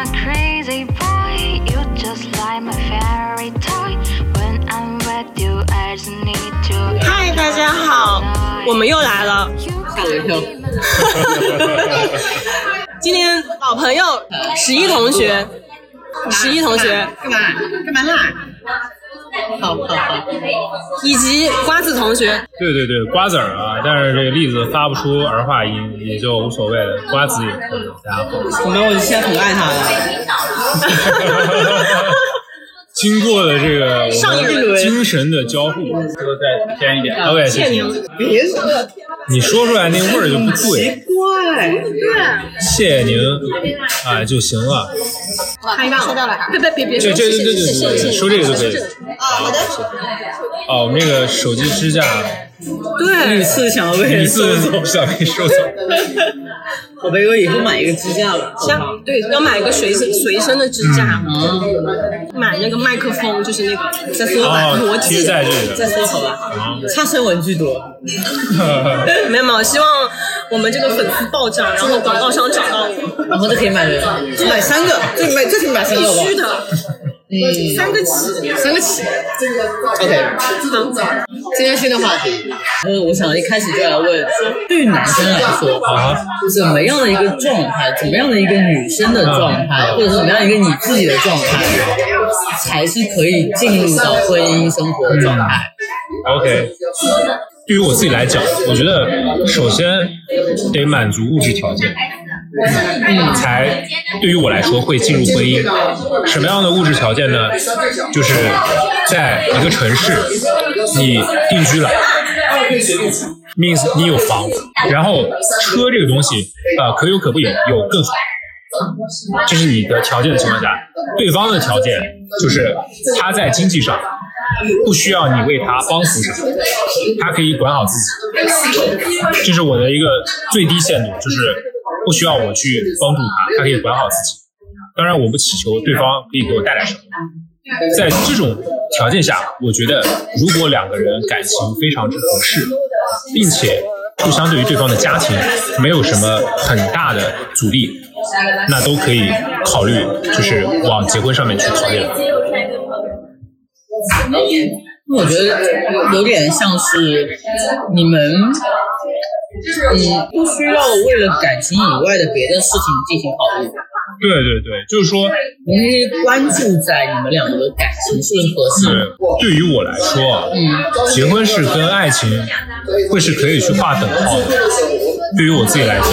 I'm a crazy boy. You just like my fairy toy. When I'm with you, I just need to. 嗨，大家好，我们又来了。吓我一跳。今天老朋友十一同学，十一同学干嘛？干嘛啦？好好好，以及瓜子同学，对对对，瓜子儿啊，但是这个栗子发不出儿化音，也就无所谓了，瓜子也可以。大家好，怎么我现在很爱他了？经过了这个我上一轮。们精神的交互，再偏一点，OK，谢谢。别说你说出来那味儿就不对，怪，谢谢您。啊就行了。收到了，别别别别这说，这这这这收这个就可以。好的，哦，我们这个手机支架。屡对，次想要被每人收次走，想被收走。我贝哥以后买一个支架了。像对要买一个随身随身的支架，嗯，买那个麦克风，就是那个再说哦逻贴辑，在这里的再说好吧，差生文具多。没有没有，希望我们这个粉丝暴涨，然后广告商找到我，然后就可以买人，买三个，就买最起码买三个吧必。须的，嗯，三个起，三个起。OK，今天新的话题，呃，我想一开始就来问，对于男生来说，啊，怎么样的一个状态，怎么样的一个女生的状态，或者是怎么样一个你自己的状态，才是可以进入到婚姻生活状态？OK，对于我自己来讲，我觉得首先得满足物质条件，嗯，才对于我来说会进入婚姻。什么样的物质条件呢？就是在一个城市，你定居了，means 你有房，然后车这个东西，呃，可有可不有，有更好。这是你的条件的情况下，对方的条件就是他在经济上不需要你为他帮扶什么，他可以管好自己。这是我的一个最低限度，就是不需要我去帮助他，他可以管好自己。当然，我不祈求对方可以给我带来什么。在这种条件下，我觉得如果两个人感情非常之合适，并且互相对于对方的家庭没有什么很大的阻力，那都可以考虑，就是往结婚上面去考虑了。我觉得有点像是你们，嗯，不需要为了感情以外的别的事情进行考虑，对对对，就是说，你可以关注在你们两个的感情是不是合适。是对于我来说啊，嗯，结婚是跟爱情会是可以去划等号的。对于我自己来讲，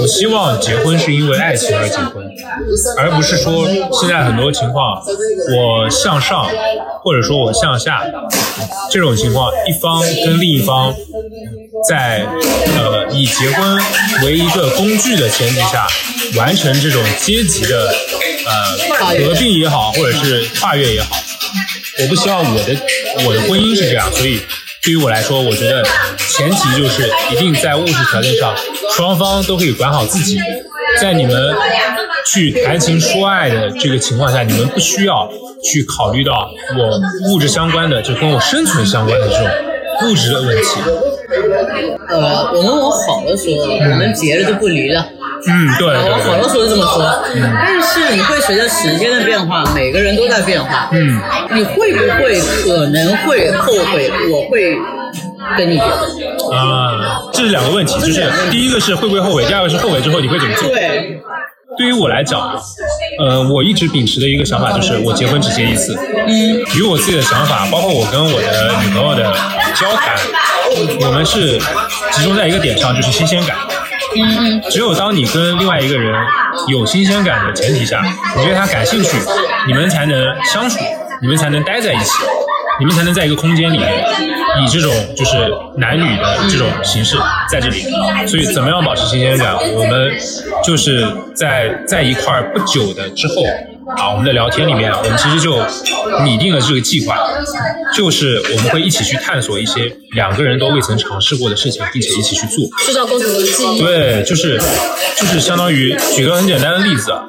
我希望结婚是因为爱情而结婚，而不是说现在很多情况我向上或者说我向下。这种情况，一方跟另一方在呃以结婚为一个工具的前提下完成这种阶级的呃合并也好，或者是跨越也好，我不希望我的我的婚姻是这样，所以对于我来说，我觉得前提就是一定在物质条件上，双方都可以管好自己。在你们去谈情说爱的这个情况下，你们不需要去考虑到我物质相关的，就跟我生存相关的这种物质的问题。呃，我们往好的说，我们结了就不离了。嗯，对往好对的说是这么说，但是你会随着时间的变化，每个人都在变化。嗯，你会不会可能会后悔？我会跟你结婚。啊，这是两个问题，就是第一个是会不会后悔，第二个是后悔之后你会怎么做？对，对于我来讲，呃，我一直秉持的一个想法就是，我结婚只结一次。嗯，以我自己的想法，包括我跟我的女朋友的交谈，我们是集中在一个点上，就是新鲜感。只有当你跟另外一个人有新鲜感的前提下，你对他感兴趣，你们才能相处，你们才能待在一起，你们才能在一个空间里面，以这种就是男女的这种形式在这里。所以，怎么样保持新鲜感？我们就是在在一块不久的之后啊，我们的聊天里面，我们其实就拟定了这个计划，就是我们会一起去探索一些两个人都未曾尝试过的事情，并且一起去做。塑造共同的记忆。对，就是就是相当于举个很简单的例子啊，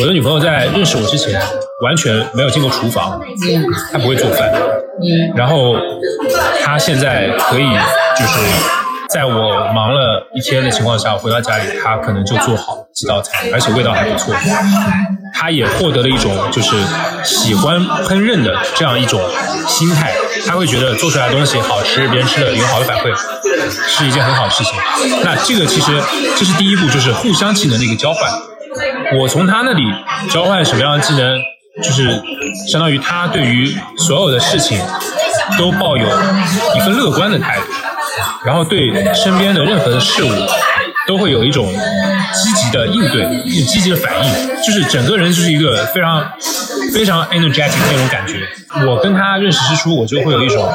我的女朋友在认识我之前完全没有进过厨房，嗯她不会做饭，嗯然后她现在可以就是在我忙了一天的情况下，回到家里，他可能就做好几道菜，而且味道还不错。他也获得了一种就是喜欢烹饪的这样一种心态，他会觉得做出来的东西好吃，别人吃了有好的反馈，是一件很好的事情。那这个其实这是第一步，就是互相技能的一个交换。我从他那里交换什么样的技能，就是相当于他对于所有的事情都抱有一份乐观的态度，然后对身边的任何的事物都会有一种积极的应对、一种积极的反应，就是整个人就是一个非常非常 energetic 的那种感觉。我跟他认识之初，我就会有一种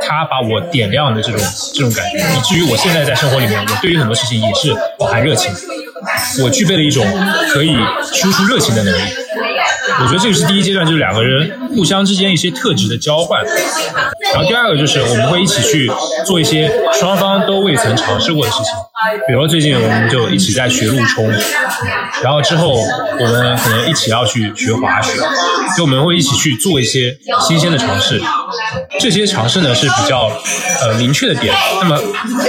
他把我点亮的这种这种感觉，以至于我现在在生活里面，我对于很多事情也是饱含热情。我具备了一种可以输出热情的能力。我觉得这个是第一阶段，就是两个人互相之间一些特质的交换。然后第二个就是我们会一起去做一些双方都未曾尝试过的事情，比如说最近我们就一起在学路冲，然后之后我们可能一起要去学滑雪，就我们会一起去做一些新鲜的尝试。这些尝试呢是比较呃明确的点，那么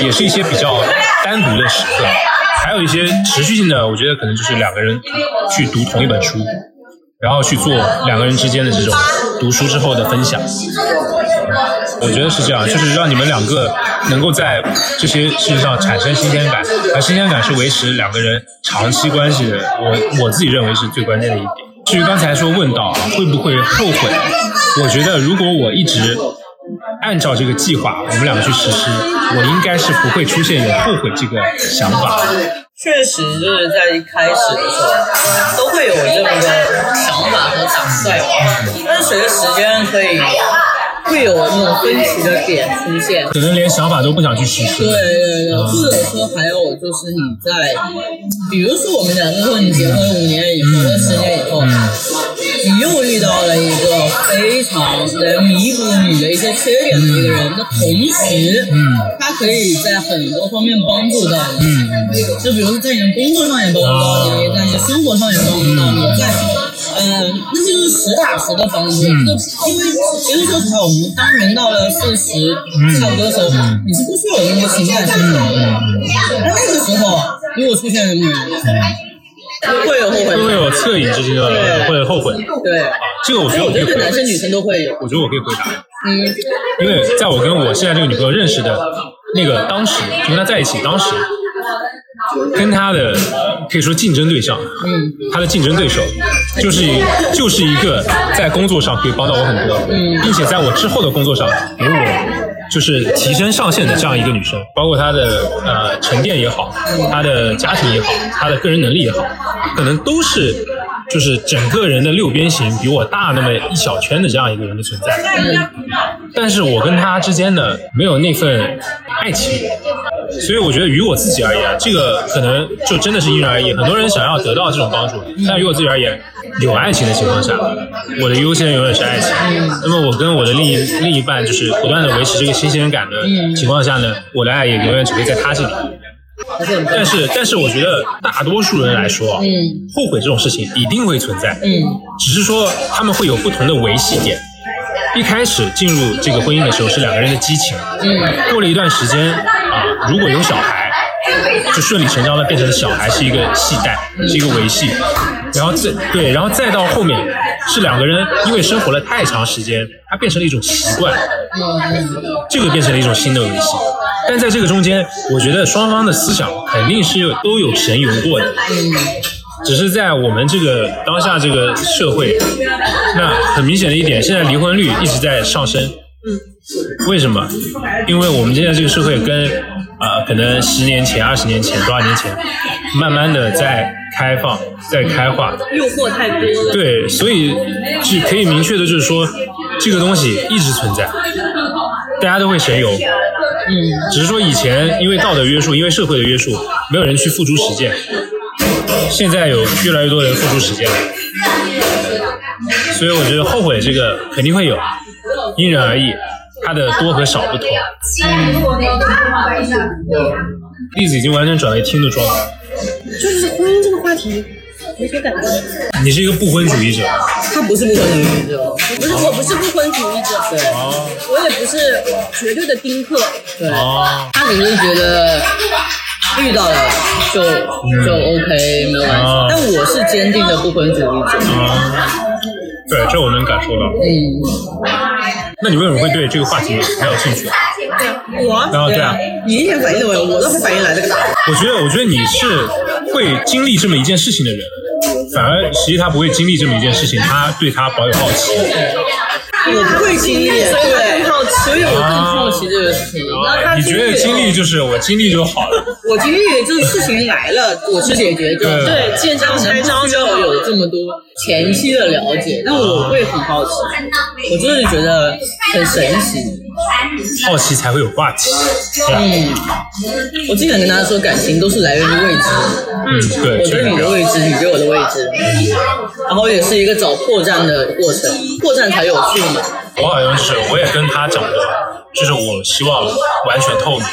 也是一些比较单独的时刻。还有一些持续性的，我觉得可能就是两个人去读同一本书，然后去做两个人之间的这种读书之后的分享。我觉得是这样，就是让你们两个能够在这些事情上产生新鲜感，而新鲜感是维持两个人长期关系的。我我自己认为是最关键的一点。至于刚才说问到会不会后悔，我觉得如果我一直按照这个计划，我们两个去实施，我应该是不会出现有后悔这个想法。确实就是在一开始的时候都会有这么个想法和打算，但是随着时间可以会有那种分歧的点出现。可能连想法都不想去实施。对对对，或者说还有就是你在，比如说我们两个说你结婚五年以后十年以后，你又遇到了一个非常能弥补你的一些缺点的一个人的同时，他可以在很多方面帮助到你，就比如说在你的工作上也帮助到你，在你的生活上也帮助到你，在。嗯，那就是实打实的帮助。就因为其实说实话，我们当人到了四十差不多的时候，你是不需要有那么多情感上的。那那个时候，如果出现了你，会有后悔吗？会有恻隐之心的，对会后悔？对，这个我觉得我可以回答男。生女生都会有。我觉得我可以回答，嗯因为在我跟我现在这个女朋友认识的那个当时，就跟她在一起当时，跟她的可以说竞争对象，嗯她的竞争对手，就是一就是一个在工作上可以帮到我很多，嗯并且在我之后的工作上给我就是提升上限的这样一个女生，包括她的呃沉淀也好，她的家庭也好，她的个人能力也好，可能都是就是整个人的六边形比我大那么一小圈的这样一个人的存在。但是我跟他之间呢，没有那份爱情，所以我觉得于我自己而言，这个可能就真的是因人而异。很多人想要得到这种帮助，但于我自己而言，有爱情的情况下，我的优先永远是爱情。那么我跟我的另一另一半就是不断的维持这个新鲜感的情况下呢，我的爱也永远只会在他这里。但是，但是我觉得大多数人来说啊，嗯。后悔这种事情一定会存在。嗯。只是说他们会有不同的维系点。一开始进入这个婚姻的时候是两个人的激情，嗯。过了一段时间啊，如果有小孩，就顺理成章的变成了小孩是一个系带，是一个维系，然后再对，然后再到后面是两个人因为生活了太长时间，它变成了一种习惯，这个变成了一种新的维系。但在这个中间，我觉得双方的思想肯定是都有神游过的，只是在我们这个当下这个社会，那很明显的一点，现在离婚率一直在上升。为什么？因为我们现在这个社会跟呃，可能十年前、二十年前、多少年前，慢慢的在开放、在开化。诱惑太多了。对，所以是可以明确的就是说，这个东西一直存在，大家都会神游。嗯只是说以前因为道德约束，因为社会的约束，没有人去付诸实践。现在有越来越多人付诸实践了，所以我觉得后悔这个肯定会有，因人而异，它的多和少不同。例子已经完全转为听的状态。就是婚姻这个话题，没什么感觉。你是一个不婚主义者。他不是不婚主义者，不是，我不是不婚主义者，对。哦我也不是绝对的丁克。对，哦，他只是觉得遇到了就就 OK 没有关系哦，但我是坚定的不婚主义者。哦，对，这我能感受到。嗯，那你为什么会对这个话题很有兴趣？我？然后对。啊，你一点反应都没有，我都会反应来这个答案。我觉得，我觉得你是会经历这么一件事情的人，反而实际他不会经历这么一件事情，他对他保有好奇。我不会经历，所以我更好奇所以我更好奇这个事情。然后他你觉得经历就是我经历就好了？我经历就是事情来了，我去解决就对对见招拆招不需要有这么多前期的了解，那我会很好奇，我就是觉得很神奇。好奇才会有话题，嗯，我经常跟大家说，感情都是来源于未知。嗯，对，我对你的未知，你对我的未知，然后也是一个找破绽的过程，破绽才有趣嘛。我好像是，我也跟他讲过，就是我希望完全透明。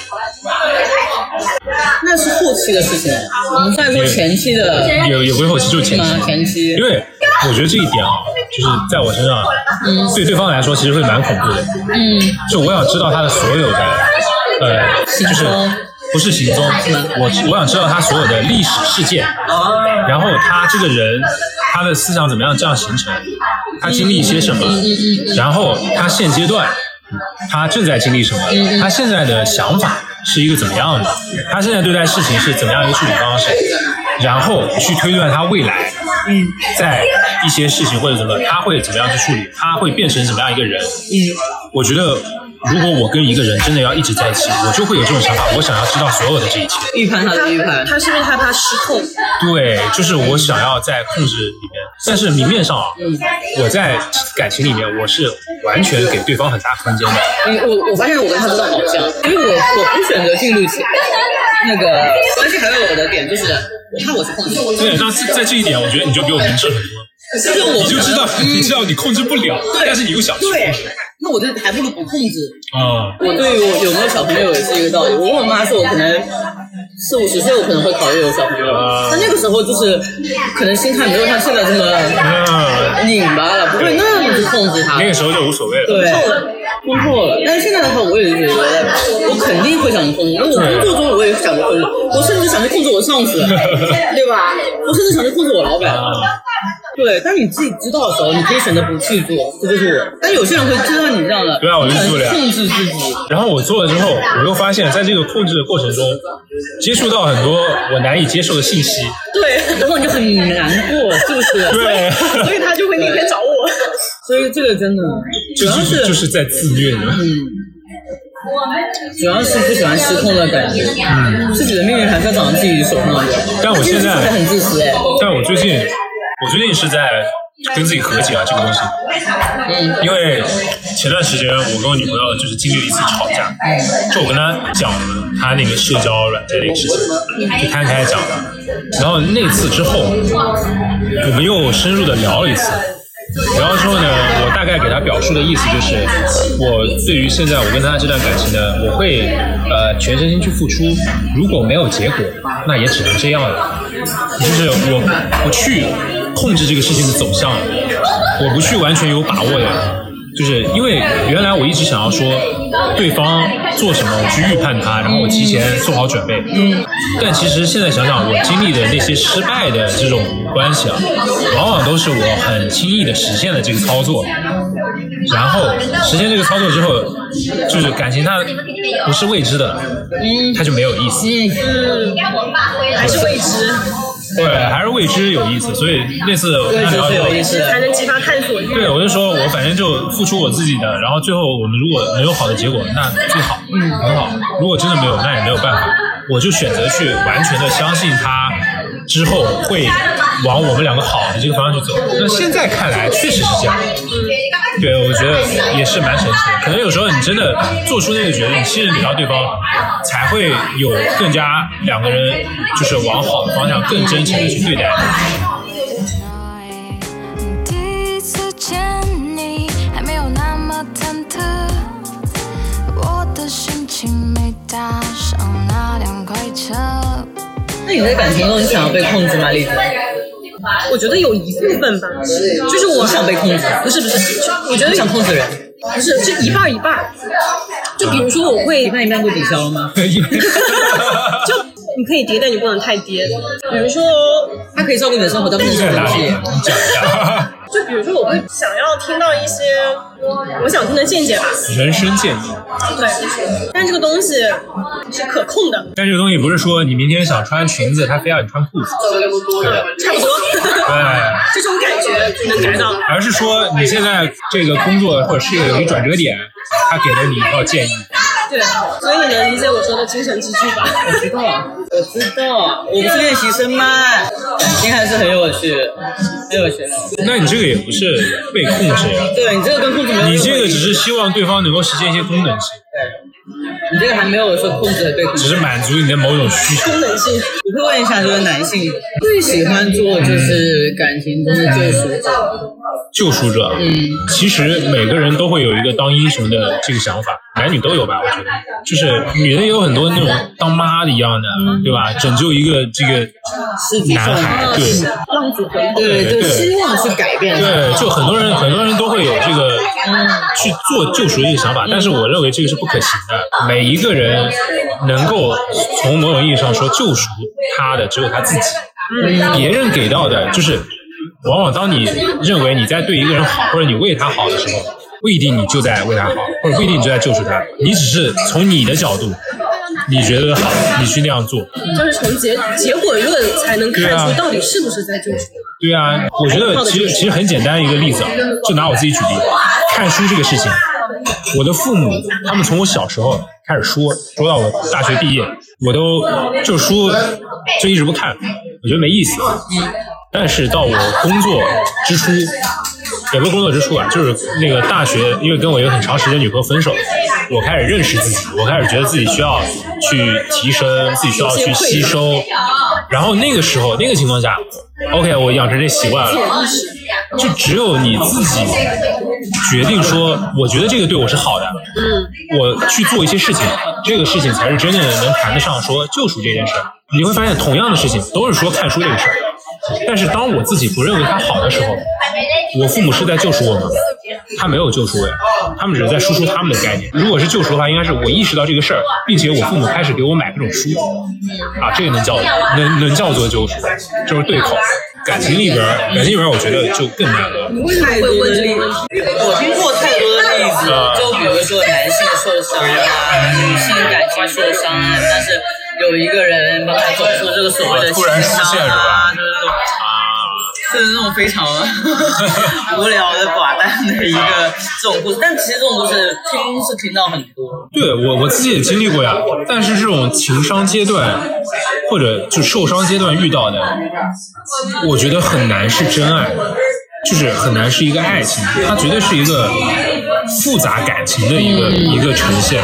那是后期的事情，我们现在说前期的也也不是后期，就是前期。前期。因为我觉得这一点啊，就是在我身上，对对方来说其实会蛮恐怖的。嗯，就我想知道他的所有的，呃，就是不是行踪，我我想知道他所有的历史事件，然后他这个人他的思想怎么样这样形成，他经历一些什么，然后他现阶段他正在经历什么，他现在的想法是一个怎么样的，他现在对待事情是怎么样一个处理方式，然后去推断他未来。在一些事情或者怎么，他会怎么样去处理？他会变成怎么样一个人？嗯，我觉得如果我跟一个人真的要一直在一起，我就会有这种想法，我想要知道所有的这一切。预判他的预判，他是不是害怕失控？对，就是我想要在控制里面，但是明面上啊，我在感情里面我是完全给对方很大空间的。嗯，我我发现我跟他真的好像，因为我我不选择进入起那个关系，还有我的点就是，我看我是控制，对，那在在这一点，我觉得你就比我明智很多。就是我你就知道，你知道你控制不了，但是你又想对制。，那我就还不如不控制。啊、我对于我有没有小朋友也是一个道理。我跟我妈说，我可能四五十岁，我可能会考虑有小朋友，但那个时候就是可能心态没有像现在这么嗯，拧巴了，不会那么去控制他。那个时候就无所谓了。对，突破了。但是现在的话，我也觉得，我肯定会想着控制。那我工作中我也想着控制，我甚至想着控制我上司，对吧？我甚至想着控制我老板。对，但你自己知道的时候，你可以选择不去做，这就是我。但有些人会知道你这样的，对啊我就做了控制自己。然后我做了之后，我又发现，在这个控制的过程中，接触到很多我难以接受的信息。对，然后你就很难过，是不是？对，所以他就会那天找我。所以这个真的主就要是就是在自虐呢。嗯，主要是不喜欢失控的感觉，嗯，自己的命运还在掌握自己手上的。但我现在很自私哎，但我最近，我最近是在跟自己和解啊，这个东西。嗯，因为前段时间我跟我女朋友就是经历了一次吵架，就我跟她讲了她那个社交软件那个事情，就摊开讲的。然后那次之后，我们又深入的聊了一次。然后说呢，我大概给他表述的意思就是，我对于现在我跟他这段感情呢，我会呃全身心去付出，如果没有结果，那也只能这样了。就是我不去控制这个事情的走向，我不去完全有把握的，就是因为原来我一直想要说对方做什么，我去预判他，然后我提前做好准备。嗯。但其实现在想想，我经历的那些失败的这种关系啊，往往都是我很轻易的实现了这个操作，然后实现这个操作之后，就是感情它不是未知的，嗯它就没有意思。嗯，还是未知，对，还是未知有意思，所以那次我意思的。才能激发探索欲。对，我就说我反正就付出我自己的，然后最后我们如果能有好的结果，那最好，嗯，很好。如果真的没有，那也没有办法，我就选择去完全的相信他，之后会往我们两个好的这个方向去走。那现在看来确实是这样。对，我觉得也是蛮神奇的。可能有时候你真的做出那个决定，信任给到对方，才会有更加两个人就是往好的方向更真诚的去对待。第一次见你还没有那么忐忑，我的心情没搭上那辆快车。那你在感情中，你想要被控制吗，栗子？我觉得有一部分吧，就是我想被控制，不是不是，就我觉得想控制人。不是，就一半一半。就比如说，我会一半一半就抵消了吗？就你可以跌，但你不能太跌。比如说，他可以照顾你的生活，但不能在哪里？控制你。就比如说，我会想要听到一些我想听的见解吧。人生建议，对，但这个东西是可控的，但这个东西不是说你明天想穿裙子，他非要你穿裤子，差不多。对，这种感觉能感到。而是说你现在这个工作或者事业有一转折点，他给了你一套建议。对，所以你能理解我说的精神支柱吧？我知道，我知道，我不是练习生吗？感情还是很有趣，很有趣。那你这个也不是被控制呀，对你这个跟控制没有你这个只是希望对方能够实现一些功能性，对你这个还没有说控制和被控制。只是满足你的某种需求。功能性。我会问一下，就是男性最喜欢做就是感情中的救赎者，救赎者，嗯，其实每个人都会有一个当英雄的这个想法，男女都有吧？我觉得，就是女的也有很多那种当妈的一样的，对吧？拯救一个这个男孩，对浪子回头。对，就对希望去改变他。对，就很多人很多人都会有这个去做救赎的一个想法，但是我认为这个是不可行的。每一个人能够从某种意义上说救赎他的只有他自己，别人给到的就是，往往当你认为你在对一个人好，或者你为他好的时候，不一定你就在为他好，或者不一定你就在救赎他，你只是从你的角度，你觉得好，你去那样做。就是从结结果论才能看出到底是不是在救赎。对啊，我觉得其实其实很简单一个例子啊，就拿我自己举例，看书这个事情，我的父母他们从我小时候开始说，说到我大学毕业，我都就书就一直不看，我觉得没意思。但是到我工作之初，也不是工作之处啊，就是那个大学，因为跟我一个很长时间女朋友分手，我开始认识自己，我开始觉得自己需要去提升，自己需要去吸收。然后那个时候，那个情况下，OK，我养成这习惯了，就只有你自己决定说，我觉得这个对我是好的，嗯，我去做一些事情，这个事情才是真正能谈得上说救赎这件事儿。你会发现，同样的事情都是说看书这个事儿，但是当我自己不认为它好的时候，我父母是在救赎我吗？他没有救赎我呀，他们只是在输出他们的概念。如果是救赎的话，应该是我意识到这个事儿，并且我父母开始给我买各种书，啊，这个能叫能能叫做救赎，就是对口。感情里边儿，感情里边儿，我觉得就更难了。太多的例子，我听过太多的例子，就比如说男性受伤啊，女性感情受伤啊，但是有一个人帮他走出这个所谓的突然出现是吧啊，就是那种这是那种非常无聊的寡淡的一个这种故事，但其实这种故事听是听到很多，对我我自己也经历过呀，但是这种情商阶段或者就受伤阶段遇到的，我觉得很难是真爱，就是很难是一个爱情，它绝对是一个复杂感情的一个一个呈现。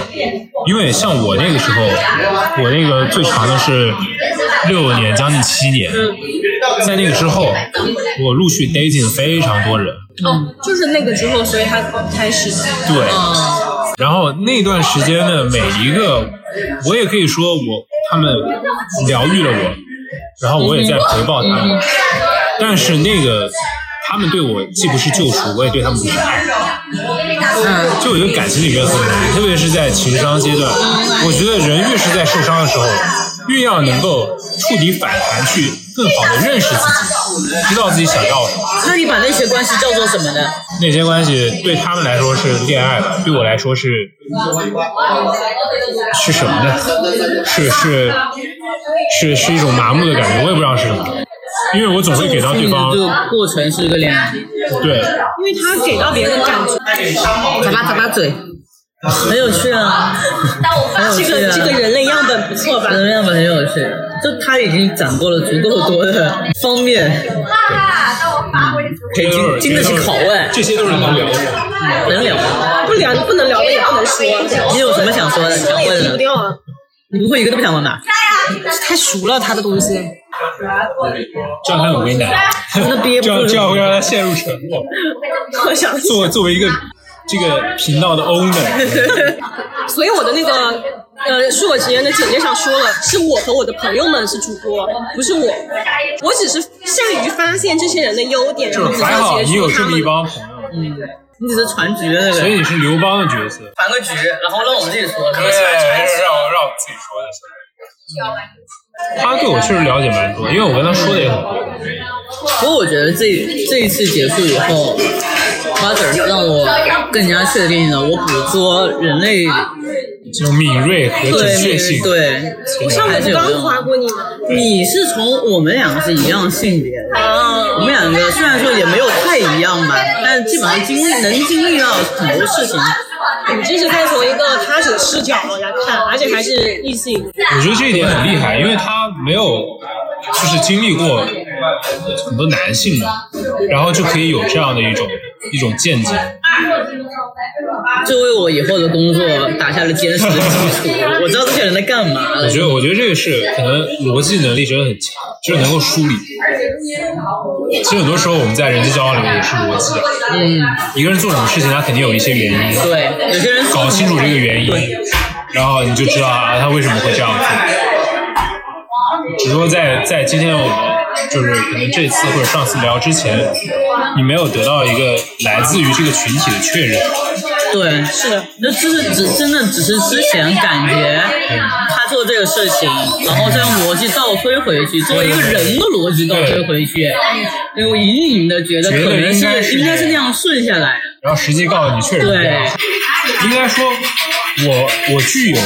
因为像我那个时候，我那个最长的是六年，将近七年，在那个之后，我陆续 dating 非常多人，哦，就是那个之后，所以他开始。对，然后那段时间的每一个，我也可以说我他们疗愈了我，然后我也在回报他们，但是那个他们对我既不是救赎，我也对他们不是爱。嗯，就我觉得感情里面很难，特别是在情商阶段，我觉得人越是在受伤的时候，越要能够触底反弹，去更好的认识自己，知道自己想要什么。那你把那些关系叫做什么呢？那些关系对他们来说是恋爱吧，对我来说是是什么呢？是是是是一种麻木的感觉，我也不知道是什么，因为我总会给到对方这个过程是一个恋爱，对因为他给到别人的感觉，咂巴咂巴嘴，很有趣啊，这。个这个人类样本不错吧？人类样本很有趣，就他已经掌握了足够多的方面，可以经经得起拷问，这些都是能聊的。能聊。不聊不能聊的也不能说，你有什么想说的？想问的？你不会一个都不想问吧？太熟了他的东西，这样他很为难，那憋不住这样这样会让他陷入沉默。我想作为作为一个这个频道的 owner，所以我的那个呃，恕我直言的简介上说了，是我和我的朋友们是主播，不是我。我只是善于发现这些人的优点，然后只还好要结你有这么一。帮朋友，嗯，你只是传局的那个人，所以你是刘邦的角色。传个局，然后让我们自己说。对，让我让我自己说的是。他对我确实了解蛮多，因为我跟他说的也很多。不过我觉得这这一次结束以后，Mother 让我更加确定了我捕捉人类这种敏锐和准确对性，对，我上还次刚是有用夸过你吗？你是从我们两个是一样性别的，我啊，们两个虽然说也没有太一样吧，但基本上经历能经历到很多事情。你这是在从一个他者视角来看，而且还是异性。我觉得这一点很厉害，因为他没有就是经历过很多男性的，然后就可以有这样的一种一种见解。这为我以后的工作打下了坚实的基础。我知道这些人在干嘛我觉得，我觉得这个是可能逻辑能力真的很强，就是能够梳理。其实很多时候我们在人际交往里面也是逻辑的，嗯，一个人做什么事情，他肯定有一些原因，对，有些人搞清楚这个原因，然后你就知道啊，他为什么会这样做。只不过在在今天我们就是可能这次或者上次聊之前，你没有得到一个来自于这个群体的确认。对，是的，那就是只真的只是之前感觉他做这个事情，然后再用逻辑倒推回去，作为一个人的逻辑倒推回去，因为我隐隐的觉得可能是是应该是那样顺下来的。然后实际告诉你确实是这样。应该说，我我具有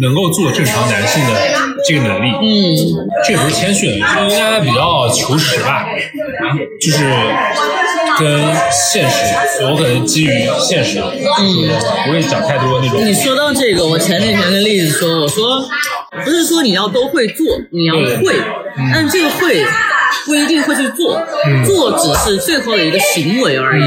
能够做正常男性的这个能力。嗯，这也不是谦逊，是应该比较求实吧，就是跟现实，我可能基于现实，嗯，不会讲太多那种。你说到这个，我前几天跟栗子说，我说不是说你要都会做，你要会，但这个会不一定会去做，做只是最后的一个行为而已。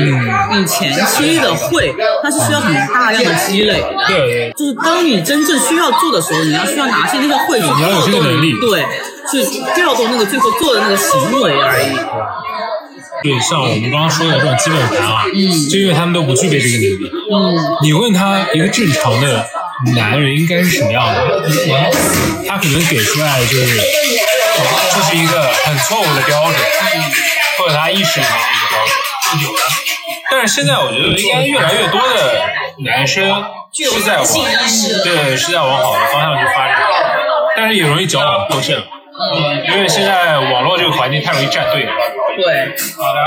你前期的会，它是需要很大量的积累的。对对，就是当你真正需要做的时候，你要需要拿起那个会去你要有这个调动能力对，去调动那个最后做的那个行为而已。对，像我们刚刚说的这种基本盘啊，就因为他们都不具备这个能力。嗯，你问他一个正常的男人应该是什么样的，他可能给出来的就是这是一个很错误的标准，或者他意识里面的一个标准。但是现在我觉得应该越来越多的男生是在往对是在往好的方向去发展，但是也容易矫枉过正，因为现在网络这个环境太容易站队了。对，好的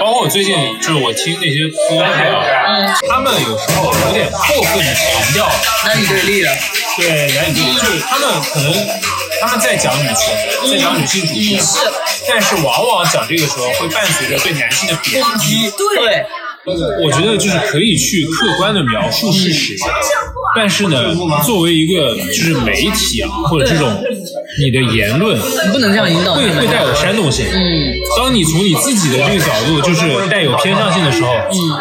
包括我最近就是我听那些歌啊，他们有时候有点过分的强调男女对立了。对男女对立，就是他们可能他们在讲女权，在讲女性主义，但是往往讲这个时候会伴随着对男性的贬低。对，我觉得就是可以去客观的描述事实，但是呢，作为一个就是媒体啊，或者这种你的言论，你不能这样引导。会会带有煽动性。嗯，当你从你自己的这个角度就是带有偏向性的时候，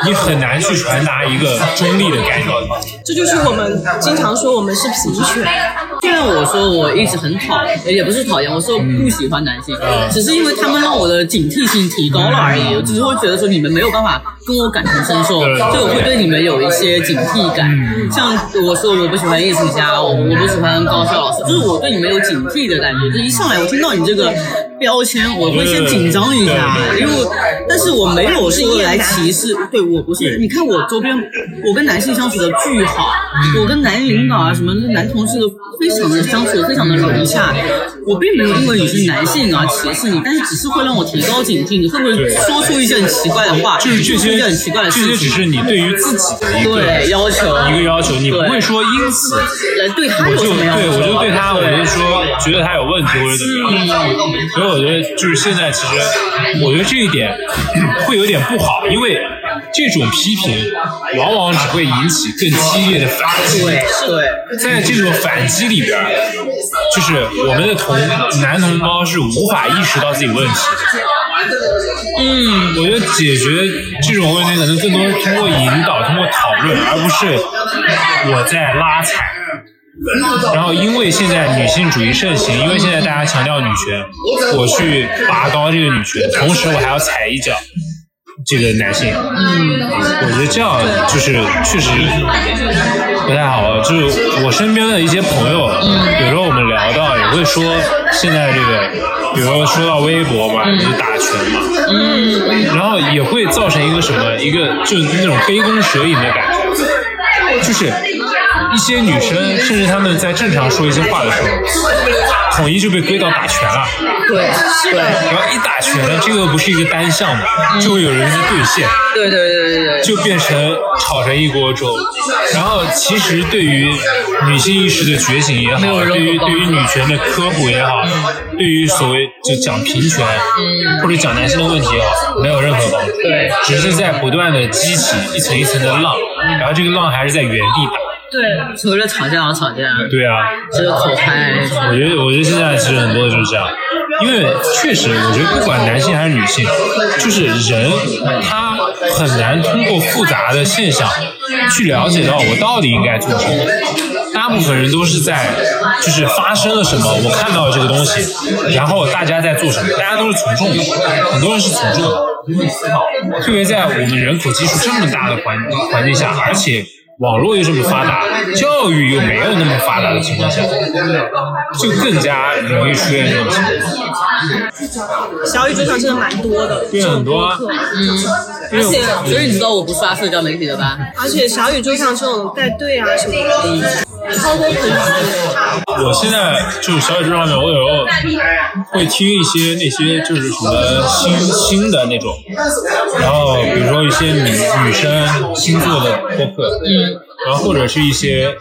你很难去传达一个中立的概念。这就是我们经常说我们是平权。虽然我说我一直很讨厌，也不是讨厌，我说不喜欢男性，只是因为他们让我的警惕性提高了而已。我只是会觉得说你们没有办法跟我感同身受，所以我会对你们有一些警惕感。像我说我不喜欢艺术家，我我不喜欢高校老师，就是我对你们有警惕的感觉。就一上来我听到你这个标签，我会先紧张一下，因为但是我没有说来歧视，对我不是。你看我周边，我跟男性相处的巨好，我跟男领导啊什么男同事都非常的相处的非常的融洽。我并没有因为你是男性而歧视你，但是只是会让我提高警惕。你会不会说出一些很奇怪的话，就是这些很奇怪的这些只事情？是你对于自己的一个对要求一个要求，你不对会说因此来对他有什么要求对我就对觉得他有问题或者怎么样。所以我觉得就是现在其实，我觉得这一点会有点不好，因为这种批评往往只会引起更激烈的反击。对对。在这种反击里边，就是我们的同男同胞是无法意识到自己问题的。嗯，我觉得解决这种问题可能更多是通过引导、通过讨论，而不是我在拉踩。然后，因为现在女性主义盛行，因为现在大家强调女权，我去拔高这个女权，同时我还要踩一脚这个男性。嗯，我觉得这样就是确实不太好。就是我身边的一些朋友，有时候我们聊到也会说，现在这个，比如说说到微博嘛，就是打拳嘛，嗯，然后也会造成一个什么，一个就是那种杯弓蛇影的感觉，就是一些女生，甚至她们在正常说一些话的时候，统一就被归到打拳了。对对然后一打拳，这个不是一个单项嘛，就会有人去兑现，对对对对对，就变成炒成一锅粥。然后其实对于女性意识的觉醒也好，对于对于女权的科普也好，对于所谓就讲平权或者讲男性的问题也好，没有任何帮助。对只是在不断的激起一层一层的浪，然后这个浪还是在原地打。对，除了吵架而吵架，对啊，只有口嗨。我觉得，我觉得现在其实很多就是这样，因为确实，我觉得不管男性还是女性，就是人他很难通过复杂的现象去了解到我到底应该做什么。大部分人都是在就是发生了什么，我看到了这个东西，然后大家在做什么，大家都是从众的，很多人是从众的。特别在我们人口基数这么大的环环境下，而且网络又这么发达，教育又没有那么发达的情况下，就更加容易出现这种情况。小宇宙上真的蛮多的，对很多嗯，而且所以你知道我不刷社交媒体的吧？而且小宇宙上这种带队啊什么的。我现在就是小宇宙上面，我有时候会听一些那些就是什么新新的那种，然后比如说一些女女生星座的播客，嗯，然后或者是一些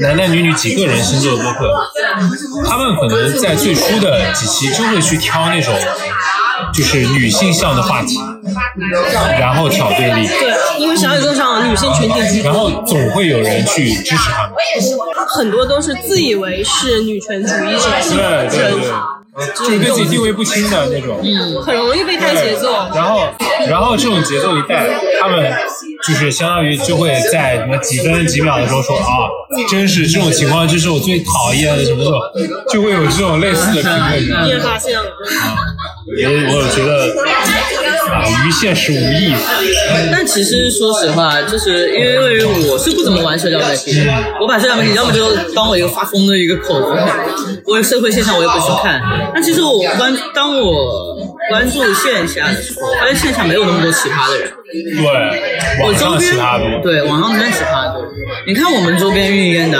男男女女几个人星座的播客，他们可能在最初的几期就会去挑那种就是女性向的话题，然后挑对立，对，因为小宇宙上女性群体居然，后总会有人去支持他们。很多都是自以为是女权主义者，对对对，就是对自己定位不清的那种。很容易被带节奏。然后，然后这种节奏一带，他们就是相当于就会在什么几分几秒的时候说啊，真是这种情况，这是我最讨厌的什么时候，就会有这种类似的评论。你也发现了，我觉得，我觉得啊，与现实无异。但其实说实话，就是因为我是不怎么玩社交媒体的，我把社交媒体要么就当我一个发疯的一个口子看，我有社会现象我也不去看。但其实我关当我关注线下的时候，发现线下没有那么多奇葩的人。对，我周网上奇边葩多。对网上真奇葩多。你看我们周边运烟的，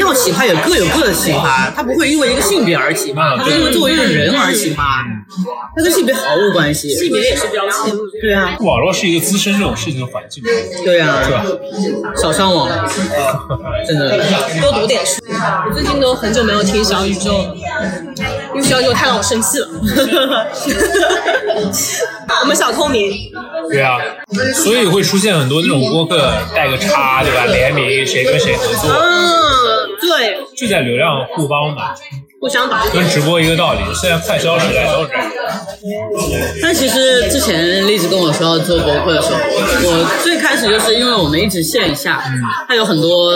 要喜欢也各有各的喜欢，他不会因为一个性别而喜欢，他是因为作为一个人而喜欢，他跟性别毫无关系。性别也是标签。对啊，网络是一个滋生这种事情的环境，对啊，对吧？少上网，真的。多读点书。我最近都很久没有听小宇宙了，因为小宇宙太让我生气了。我们小透明，对啊，所以会出现很多那种播客带个叉，对吧？联名谁跟谁合作，嗯，对，就在流量互帮嘛，互相打。跟直播一个道理。现在快消时代都是这样。但其实之前栗子跟我说要做博客的时候，我最开始就是因为我们一直线下，他有很多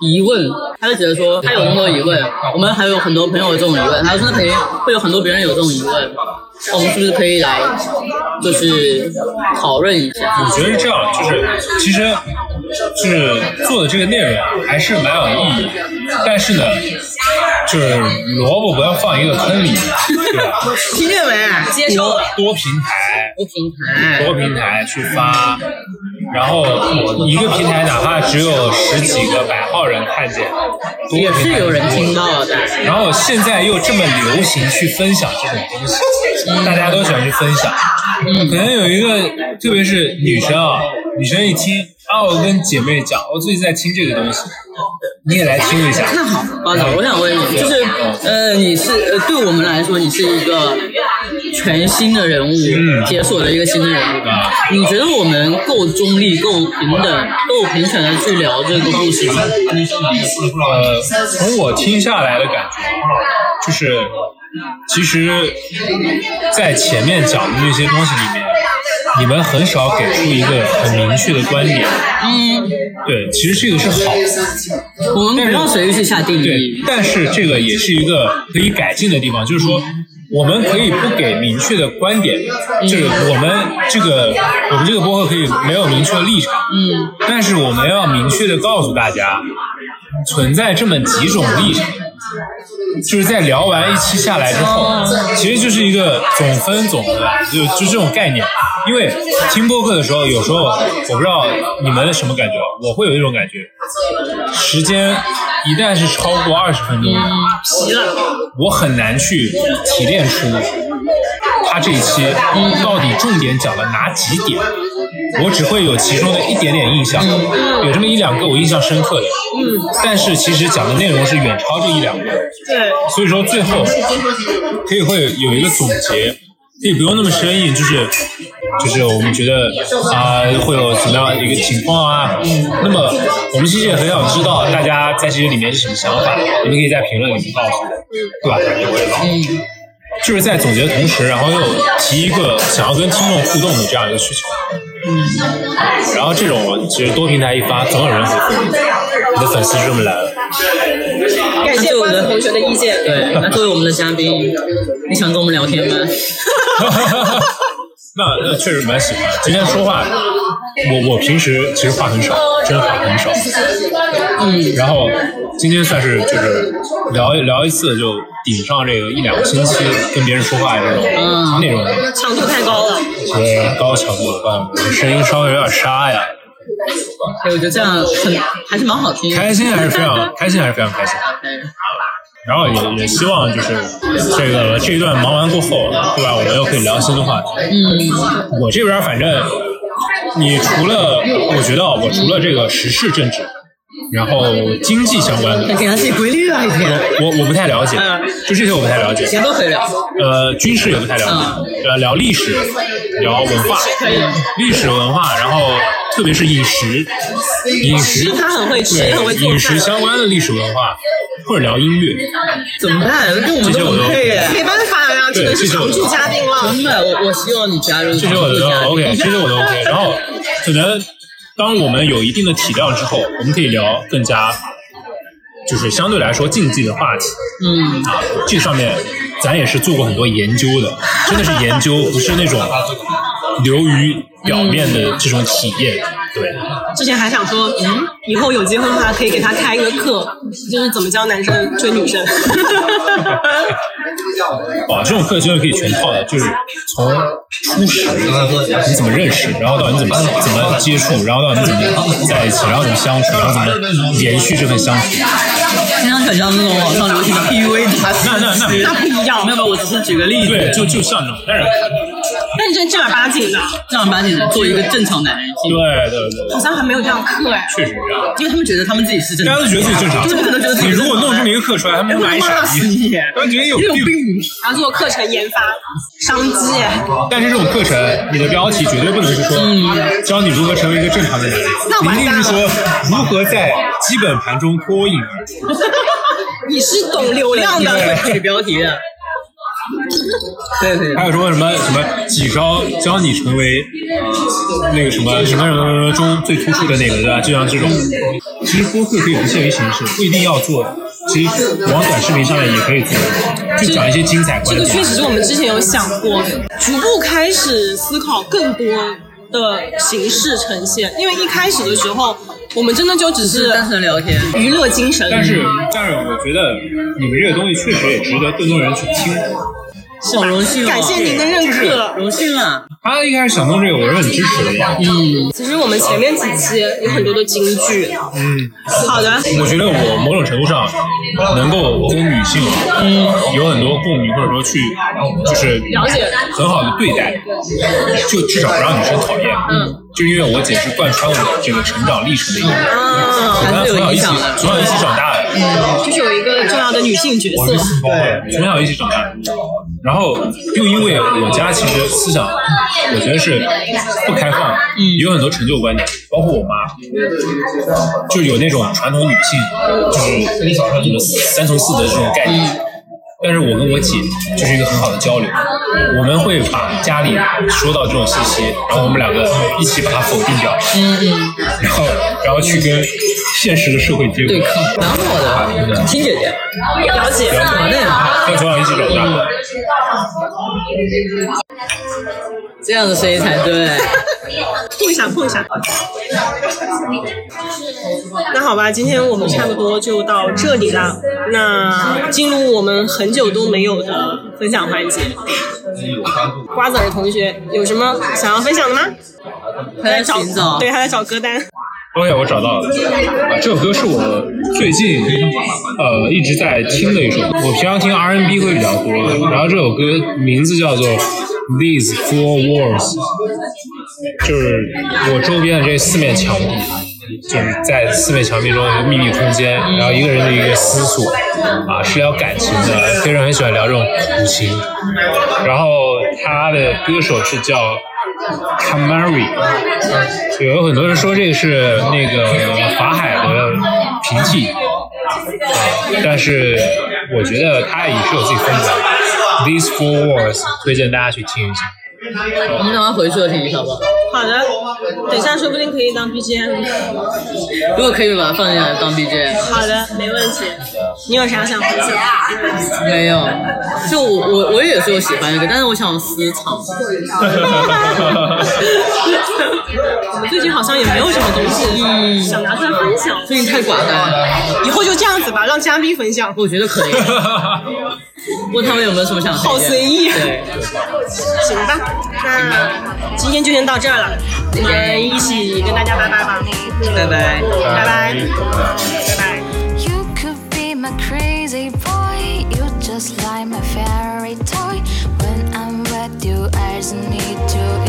疑问，他就觉得说他有那么多疑问，我们还有很多朋友有这种疑问，他说那肯定会有很多别人有这种疑问，我们是不是可以来就是讨论一下？我觉得是这样，就是其实就是做的这个内容啊，还是蛮有意义的。但是呢，就是萝卜不要放一个坑里，对吧？听见没？接受。多平台，多平台，多平台去发，然后一个平台哪怕只有十几个、百号人看见，也是有人听到的。然后现在又这么流行去分享这种东西，大家都喜欢去分享。可能有一个，特别是女生啊，女生一听啊，我跟姐妹讲，我最近在听这个东西，你也来听一下。那好，包总，我想问你，就是呃，你是呃，对我们来说，你是一个全新的人物，嗯解锁了一个新的人物。你觉得我们够中立、够平等、够平权的去聊这个故事吗？呃，从我听下来的感觉，就是其实，在前面讲的那些东西里面，你们很少给出一个很明确的观点。嗯，对，其实这个是好的。我们不要随意去下定对义，。但是这个也是一个可以改进的地方，就是说，我们可以不给明确的观点，就是我们这个我们这个播客可以没有明确的立场，嗯，但是我们要明确的告诉大家，存在这么几种立场。就是在聊完一期下来之后，其实就是一个总分总的，就就这种概念。因为听播客的时候，有时候我不知道你们什么感觉，我会有一种感觉，时间一旦是超过二十分钟，疲了，我很难去提炼出他这一期到底重点讲了哪几点。我只会有其中的一点点印象，有这么一两个我印象深刻的，嗯，但是其实讲的内容是远超这一两个，对，所以说最后可以会有一个总结，可以不用那么生硬，就是就是我们觉得啊、会有怎么样一个情况啊，那么我们其实也很想知道大家在这些里面是什么想法，你们可以在评论里面告诉我，对吧？嗯，就是在总结的同时，然后又提一个想要跟听众互动的这样一个需求。嗯，然后这种其实多平台一发，总有人回复你，你的粉丝就这么来了。感谢关子同学的意见。对。那作为我们的嘉宾，你想跟我们聊天吗？那那确实蛮喜欢。今天说话，我我平时其实话很少，真的话很少。嗯，然后今天算是就是聊一聊一次，就顶上这个一两个星期跟别人说话这种嗯内容，强度太高了，对高强度声音稍微有点沙呀。对，我觉得这样很还是蛮好听的。开心还是非常开心，还是非常开心。然后也也希望就是这个这一段忙完过后，对吧？我们又可以聊新的话题。嗯，我这边反正，你除了我觉得啊我除了这个时事政治，然后经济相关的，给他自己规律啊，一天。我我不太了解，就这些我不太了解。谁都可以聊。呃，军事也不太了解，呃，聊历史，聊文化，历史文化，然后特别是饮食，饮食他很会吃，很会。饮食相关的历史文化，或者聊音乐，怎么办？跟我们都很配耶。没办法呀，只能是常驻嘉宾了。真的，我我希望你加入。这些我都 OK，这些我都 OK。然后可能当我们有一定的体量之后，我们可以聊更加就是相对来说竞技的话题。嗯，啊，这上面咱也是做过很多研究的，真的是研究，不是那种流于表面的这种体验。对，之前还想说，嗯，以后有机会的话，可以给他开一个课，就是怎么教男生追女生。哇，这种课真的可以全套的，就是从初始你怎么认识，然后到你怎么怎么接触，然后到你怎么在一起，然后怎么相处，然后怎么延续这份相处。听上去很像那种网上流行的 PUA 大师。那那那那不一样没有没有，我只是举个例子。对，就就像这种，但是但是正儿八经的，正儿八经的做一个正常男人，对对对对，好像还没有这样课哎。确实这样。因为他们觉得他们自己是正常大家都。觉得自己正常，对他们都觉得自己你如果弄这么一个课出来，他们会骂你傻逼，你，他们觉得你有病。然后做课程研发，商机哎。但是这种课程，你的标题绝对不能是说教你如何成为一个正常的男人，一定是说如何在基本盘中脱颖而出。你是懂流量的，取标题的。对对还有说什么什么几招教你成为那个什么什么什么什么中最突出的那个，对吧？就像这种，其实播客可以不限于形式，不一定要做。其实往短视频上面也可以做，就讲一些精彩这个。确实是我们之前有想过，逐步开始思考更多的形式呈现。因为一开始的时候，我们真的就只是单纯聊天。娱乐精神，但是，但是我觉得你们这个东西确实也值得更多人去听。好荣幸啊！感谢您的认可。荣幸啊！他一开始想弄这个，我是很支持的。嗯，其实我们前面几期有很多的金句。嗯，好的，我觉得我某种程度上能够跟女性嗯有很多共鸣，或者说去就是了解很好的对待，就至少不让女生讨厌。嗯，就因为我姐是贯穿我这个成长历程的一个人，啊，我跟她从小一起从小一起长大的。就是有一个重要的女性角色。对，从小一起长大，然后又因为我家其实思想，我觉得是不开放，有很多成就观念，包括我妈，就是有那种传统女性，就是什么三从四德这种概念。但是我跟我姐就是一个很好的交流，我们会把家里说到这种信息，然后我们两个一起把它否定掉，嗯嗯，然后然后去跟现实的社会结果。对抗，蛮好的，亲姐姐，了解。啊，那也很好，跟从小一起长大，这样的声音才对。碰一下，碰一下。那好吧，今天我们差不多就到这里了。那进入我们很久都没有的分享环节。瓜子儿同学有什么想要分享的吗？他在找，对，他在找歌单。OK，我找到了，这首歌是我最近呃一直在听的一首。我平常听 R N B 会比较多，然后这首歌名字叫做 These Four Walls，就是我周边的这四面墙壁，就是在四面墙壁中的一个秘密空间，然后一个人的一个思索啊，是聊感情的，非常很喜欢聊这种苦情。然后他的歌手是叫 Kamari，有很多人说这个是那个法海的平替，啊，但是我觉得他也是有自己风格的。These Four words，推荐大家去听一下。我们等会回去了听一下吧。好的，等一下说不定可以当 BGM。如果可以把它放进来当 BGM。好的，没问题。你有啥想分享？没有，就我我我也是有喜欢的歌，但是我想私藏。我 们最近好像也没有什么东西想拿出来分享，最近太寡淡了，以后就这样子吧，让嘉宾分享。我觉得可以。问他们有没有什么想好随意。对，行吧，那今天就先到这儿了，我们一起跟大家拜拜吧，拜拜。拜拜，拜拜。a crazy boy. You just like my fairy toy. When I'm with you, I just need to.